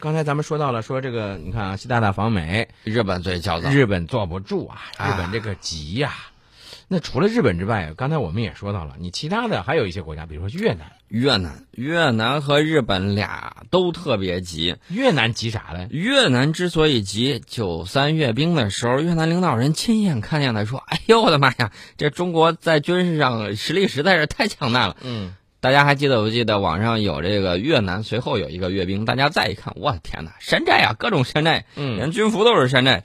刚才咱们说到了，说这个你看啊，习大大访美，日本最焦躁，日本坐不住啊，啊日本这个急呀、那除了日本之外，刚才我们也说到了，你其他的还有一些国家，比如说越南，越南，越南和日本俩都特别急。越南急啥嘞？越南之所以急，九三阅兵的时候，越南领导人亲眼看见的，说：“哎呦我的妈呀，这中国在军事上实力实在是太强大了。”嗯，大家还记得不记得网上有这个越南随后有一个阅兵，大家再一看，我的天哪，山寨啊，各种山寨，嗯连军服都是山寨。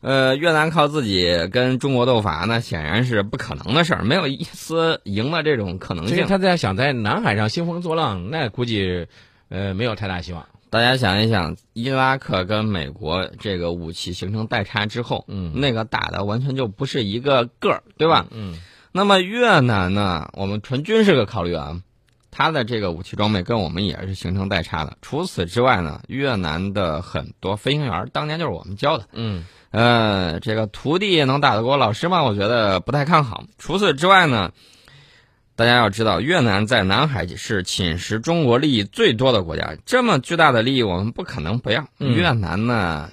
呃，越南靠自己跟中国斗法，那显然是不可能的事儿，没有一丝赢的这种可能性。他在想在南海上兴风作浪，那估计呃没有太大希望。大家想一想，伊拉克跟美国这个武器形成代差之后，嗯那个打的完全就不是一个个儿，对吧？嗯那么越南呢，我们纯军事的考虑啊，它的这个武器装备跟我们也是形成代差的。除此之外呢，越南的很多飞行员当年就是我们教的，嗯呃，这个徒弟能打得过老师吗？我觉得不太看好。除此之外呢，大家要知道，越南在南海是侵蚀中国利益最多的国家，这么巨大的利益我们不可能不要。嗯越南呢，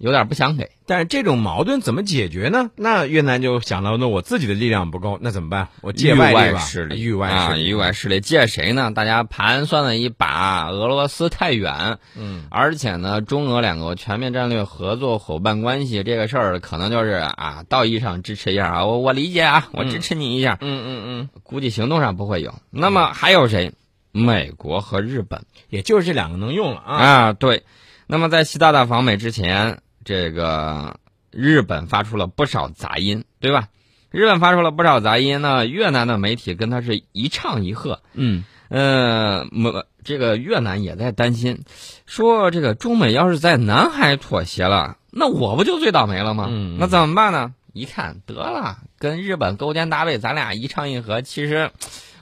有点不想给。但是这种矛盾怎么解决呢？那越南就想到，那我自己的力量不够，那怎么办？我借域外力吧势力，域外啊，势力，域外势力借谁呢？大家盘算了一把，俄罗斯太远，嗯而且呢，中俄两国全面战略合作伙伴关系这个事儿，可能就是啊，道义上支持一下啊，我我理解啊，我支持你一下，嗯嗯嗯，估计行动上不会有。那么还有谁？美国和日本也就是这两个能用了啊。啊，对。那么在习大大访美之前，这个日本发出了不少杂音，对吧？日本发出了不少杂音呢，越南的媒体跟他是一唱一和。嗯呃，么这个越南也在担心，说这个中美要是在南海妥协了，那我不就最倒霉了吗？嗯那怎么办呢？一看得了，跟日本勾肩搭背，咱俩一唱一和，其实。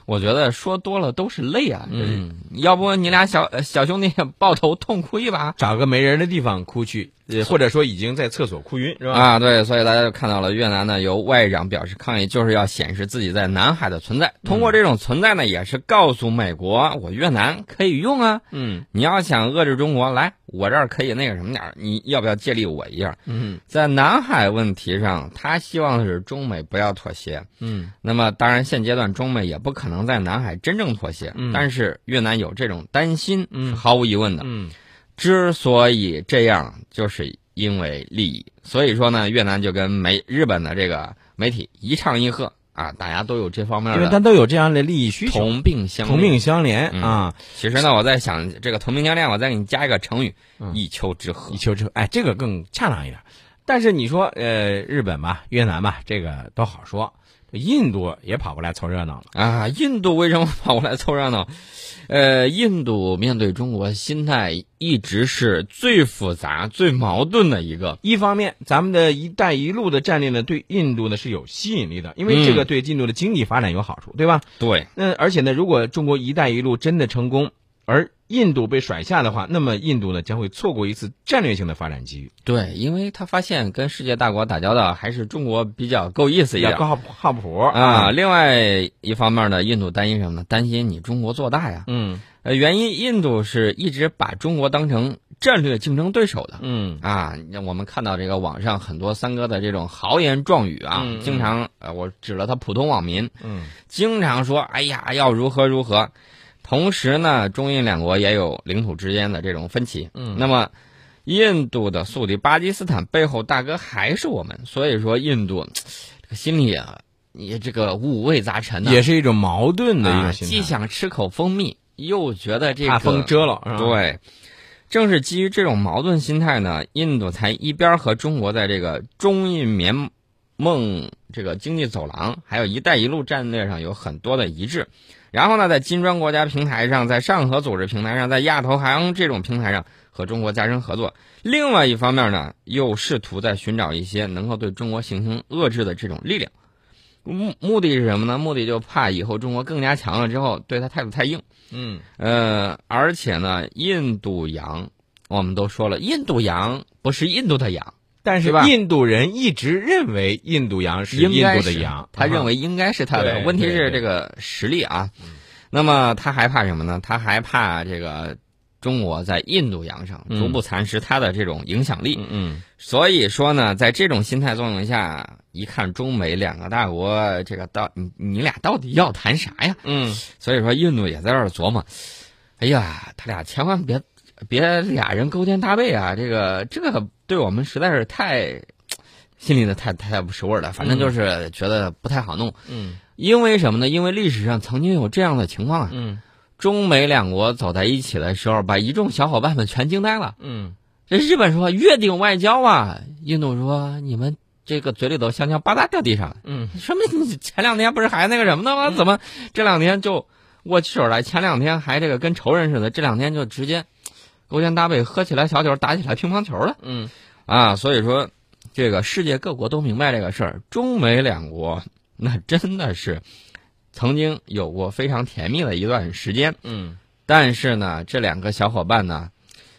我觉得说多了都是泪啊！嗯，要不你俩小呃小兄弟抱头痛哭一把找个没人的地方哭去，呃，或者说已经在厕所哭晕，是吧？啊？对，所以大家就看到了越南呢由外长表示抗议，就是要显示自己在南海的存在。通过这种存在呢，也是告诉美国，我越南可以用啊。嗯你要想遏制中国，来我这儿可以那个什么点儿，你要不要借力我一下？嗯在南海问题上，他希望的是中美不要妥协。嗯那么，当然现阶段中美也不可能在南海真正妥协，嗯但是越南有这种担心嗯是毫无疑问的。嗯之所以这样，就是因为利益。所以说呢，越南就跟媒日本的这个媒体一唱一和啊，大家都有这方面因为的他都有这样的利益需求，同病相怜同病相怜嗯。啊，其实呢，我在想这个同病相怜，我再给你加一个成语嗯“一丘之貉一丘之貉，哎，这个更恰当一点。但是你说，呃，日本吧、越南吧，这个都好说，印度也跑过来凑热闹了。”啊。印度为什么跑过来凑热闹？呃，印度面对中国心态一直是最复杂、最矛盾的一个。一方面，咱们的一带一路的战略呢，对印度呢是有吸引力的，因为这个对印度的经济发展有好处，对吧？对，那而且呢，如果中国一带一路真的成功，而印度被甩下的话，那么印度呢将会错过一次战略性的发展机遇，对，因为他发现跟世界大国打交道还是中国比较够意思一点。靠靠谱啊，。另外一方面呢，印度担心什么呢？担心你中国做大呀。嗯呃，原因印度是一直把中国当成战略竞争对手的。嗯啊，我们看到这个网上很多三哥的这种豪言壮语啊，经常呃，我指了他普通网民，嗯经常说，哎呀，要如何如何。同时呢，中印两国也有领土之间的这种分歧。嗯那么，印度的宿敌巴基斯坦背后大哥还是我们，所以说印度这个心里啊，也这个五味杂陈的、也是一种矛盾的一啊，种心态，既想吃口蜂蜜，又觉得这个怕风蛰了？对，正是基于这种矛盾心态呢，印度才一边和中国在这个中印联盟这个经济走廊，还有一带一路战略上有很多的一致，然后呢，在金砖国家平台上，在上合组织平台上，在亚投行这种平台上和中国加深合作。另外一方面呢，又试图在寻找一些能够对中国形成遏制的这种力量。目目的是什么呢？目的就怕以后中国更加强了之后，对他态度太硬。嗯呃，而且呢，印度洋，我们都说了，印度洋不是印度的洋，但是印度人一直认为印度洋是应印度的洋，他认啊为应该是他的。对问题是这个实力啊。那么他还怕什么呢？他还怕这个中国在印度洋上嗯逐步蚕食他的这种影响力。嗯嗯所以说呢，在这种心态作用下，一看中美两个大国，这个到你你俩到底要谈啥呀？嗯所以说，印度也在这儿琢磨，哎呀，他俩千万别别俩人勾肩搭背啊！这个这个对我们实在是太 心里的太太不是味儿了。反正就是觉得不太好弄，嗯因为什么呢？因为历史上曾经有这样的情况啊，嗯中美两国走在一起的时候，把一众小伙伴们全惊呆了。嗯这日本说约定外交啊，印度说你们这个嘴里头香蕉吧嗒掉地上了。嗯说明你前两天不是还那个什么呢吗？怎么这两天就握起手来？前两天还这个跟仇人似的，这两天就直接勾肩搭背，喝起来小酒，打起来乒乓球了嗯啊！所以说，这个世界各国都明白这个事儿，中美两国那真的是曾经有过非常甜蜜的一段时间。嗯但是呢，这两个小伙伴呢，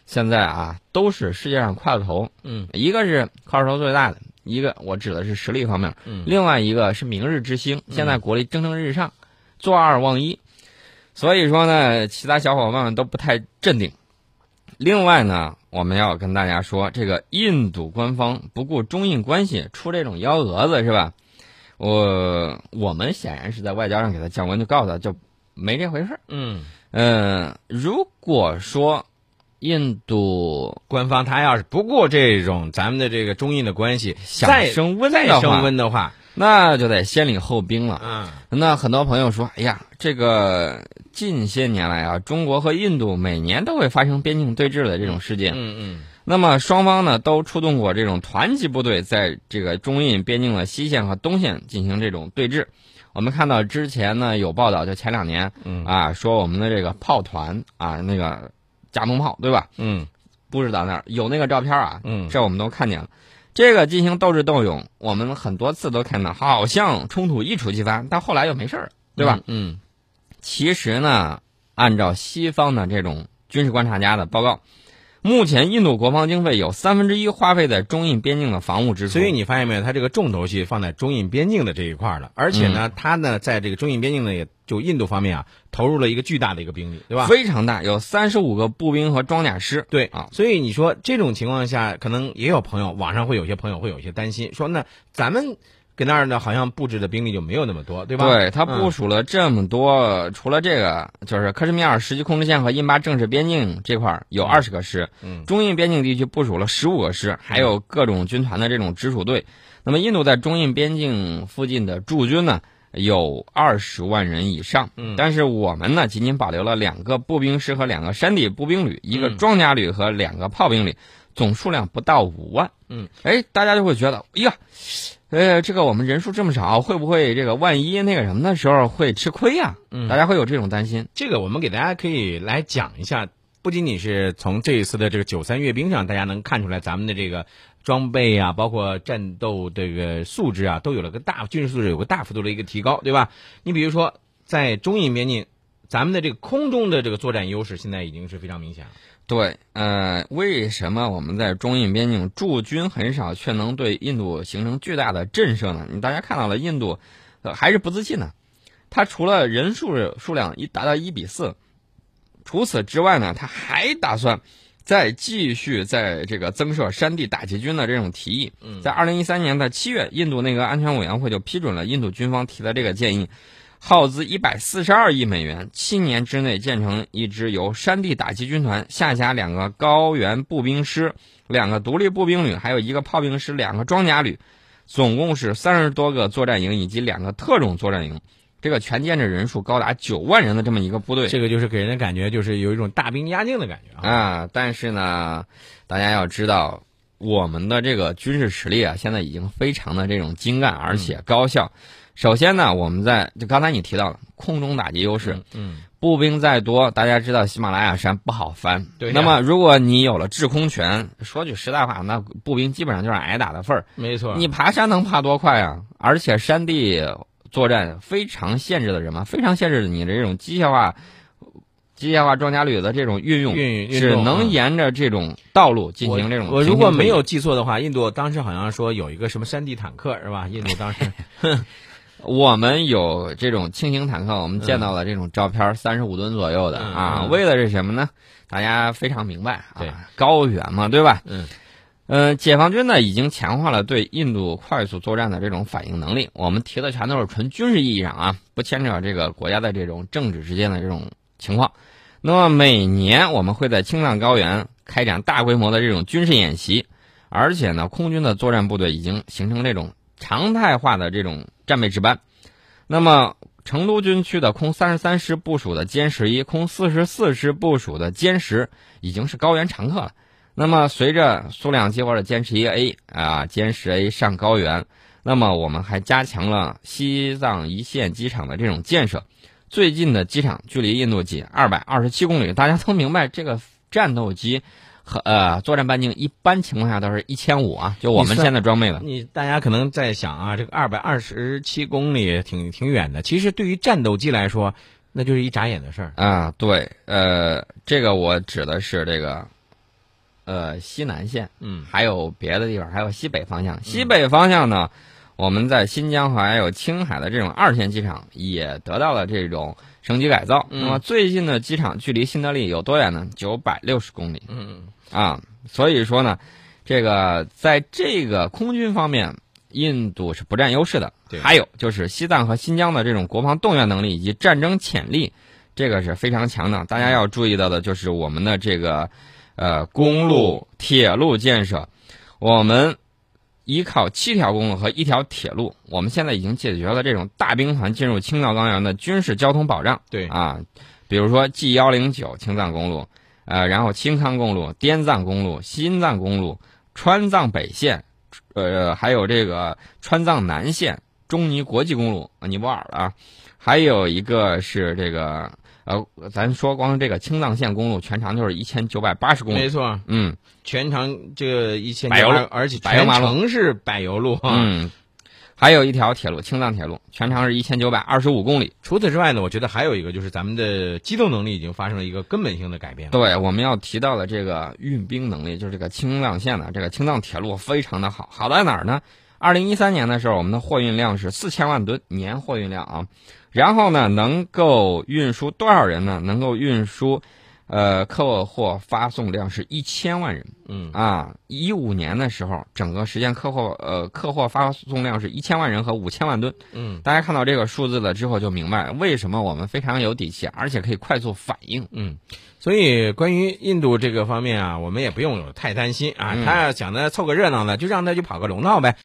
现在啊都是世界上块头，嗯一个是块头最大的，一个我指的是实力方面。嗯另外一个是明日之星，现在国力蒸蒸日上，坐二望一，所以说呢，其他小伙伴们都不太镇定。另外呢，我们要跟大家说，这个印度官方不顾中印关系出这种幺蛾子是吧？我我们显然是在外交上给他降温，就告诉他就没这回事儿。嗯，嗯，如果说印度官方他要是不顾这种咱们的这个中印的关系，想再升温再升温的话，那就得先礼后兵了。嗯那很多朋友说，哎呀，这个近些年来啊，中国和印度每年都会发生边境对峙的这种事件。嗯嗯那么双方呢都出动过这种团级部队，在这个中印边境的西线和东线进行这种对峙。我们看到之前呢有报道，就前两年嗯啊，说我们的这个炮团啊，那个加农炮对吧，嗯布置到那儿有那个照片啊，嗯这我们都看见了。这个进行斗智斗勇，我们很多次都看到，好像冲突一触即发，但后来又没事儿，对吧？？嗯其实呢，按照西方的这种军事观察家的报告，目前印度国防经费有三分之一花费在中印边境的防务支出。所以你发现没有，它这个重头戏放在中印边境的这一块儿了，而且呢，它呢在这个中印边境呢，也就印度方面啊，投入了一个巨大的一个兵力，对吧？非常大，有三十五个步兵和装甲师。对啊，所以你说这种情况下，可能也有朋友，网上会有些朋友会有一些担心，说那咱们搁那儿呢，好像布置的兵力就没有那么多，对吧？对他部嗯署了这么多，除了这个，就是克什米尔实际控制线和印巴正式边境这块儿有二十个师，嗯中印边境地区部署了十五个师，还有各种军团的这种直属队。那么印度在中印边境附近的驻军呢，有二十万人以上。嗯但是我们呢，仅仅保留了两个步兵师和两个山地步兵旅，一个嗯装甲旅和两个炮兵旅，总数量不到五万。嗯，哎，大家就会觉得，哎呀，呃，这个我们人数这么少，会不会这个万一那个什么的时候会吃亏呀、嗯大家会有这种担心。这个我们给大家可以来讲一下，不仅仅是从这一次的这个九三阅兵上，大家能看出来咱们的这个装备啊，包括战斗这个素质啊，都有了个大军事素质有个大幅度的一个提高，对吧？你比如说在中印边境，咱们的这个空中的这个作战优势现在已经是非常明显了。对，呃，为什么我们在中印边境驻军很少，却能对印度形成巨大的震慑呢？你大家看到了，印度、还是不自信呢。他除了人数数量一达到一比四，除此之外呢，他还打算再继续在这个增设山地打击军的这种提议。嗯在二零一三年的七月，印度那个安全委员会就批准了印度军方提的这个建议，耗资一百四十二亿美元，七年之内建成一支由山地打击军团下辖两个高原步兵师、两个独立步兵旅，还有一个炮兵师、两个装甲旅，总共是三十多个作战营以及两个特种作战营。这个全歼的人数高达九万人的这么一个部队，这个就是给人的感觉就是有一种大兵压境的感觉啊。啊，但是呢，大家要知道，我们的这个军事实力啊，现在已经非常的这种精干，而且高效。首先呢，我们在就刚才你提到了空中打击优势，嗯，步兵再多，大家知道喜马拉雅山不好翻。对呀那么如果你有了制空权，说句实在话，那步兵基本上就是挨打的份儿。没错。你爬山能爬多快啊？而且山地作战非常限制的什么？非常限制你的这种机械化、机械化装甲旅的这种运用，只能沿着这种道路进行这种我我如果没有记错的话，印度当时好像说有一个什么山地坦克是吧？印度当时，我们有这种轻型坦克，我们见到了这种照片，三十五吨左右的嗯啊，嗯为的是什么呢？大家非常明白对啊，高原嘛，对吧？嗯呃，解放军呢已经强化了对印度快速作战的这种反应能力。我们提的全都是纯军事意义上啊，不牵扯这个国家的这种政治之间的这种情况。那么每年我们会在青藏高原开展大规模的这种军事演习，而且呢，空军的作战部队已经形成这种常态化的这种战备值班。那么成都军区的空三十三师部署的歼十一、空四十四师部署的歼十已经是高原常客了。那么随着苏两激活的歼十一 A 啊、歼十 A 上高原，那么我们还加强了西藏一线机场的这种建设。最近的机场距离印度仅二百二十七公里，大家都明白这个战斗机和呃作战半径一般情况下都是一千五啊，就我们现在装备的。你大家可能在想啊，这个二百二十七公里挺挺远的，其实对于战斗机来说，那就是一眨眼的事儿。啊，对，呃，这个我指的是这个，呃，西南线，嗯还有别的地方，还有西北方向。西北方向呢，我们在新疆还有青海的这种二线机场也得到了这种升级改造。嗯那么最近的机场距离新德里有多远呢？九百六十公里嗯啊。所以说呢，这个在这个空军方面，印度是不占优势的。对还有就是西藏和新疆的这种国防动员能力以及战争潜力，这个是非常强的。大家要注意到的就是我们的这个呃公路、铁路建设，我们依靠七条公路和一条铁路，我们现在已经解决了这种大兵团进入青藏高原的军事交通保障。对。啊，比如说 G 幺零九青藏公路，呃，然后青康公路、滇藏公路、新藏公路、川藏北线，呃，还有这个川藏南线、中尼国际公路，啊尼泊尔的啊，还有一个是这个呃，咱说光这个青藏线公路全长就是一千九百八十公里，没错，嗯全长这个一千柏油路而且全程是柏油路啊。嗯，还有一条铁路青藏铁路，全长是一千九百二十五公里。除此之外呢，我觉得还有一个就是咱们的机动能力已经发生了一个根本性的改变。对，我们要提到的这个运兵能力，就是这个青藏线的这个青藏铁路非常的好，好在哪儿呢？二零一三年的时候，我们的货运量是四千万吨年货运量啊，然后呢，能够运输多少人呢？能够运输，呃，客货发送量是一千万人嗯啊。一五年的时候，整个实现客货呃客货发送量是一千万人和五千万吨。嗯大家看到这个数字了之后，就明白为什么我们非常有底气，而且可以快速反应。嗯，所以关于印度这个方面啊，我们也不用有太担心啊。嗯他要想着凑个热闹呢，就让他去跑个龙套呗。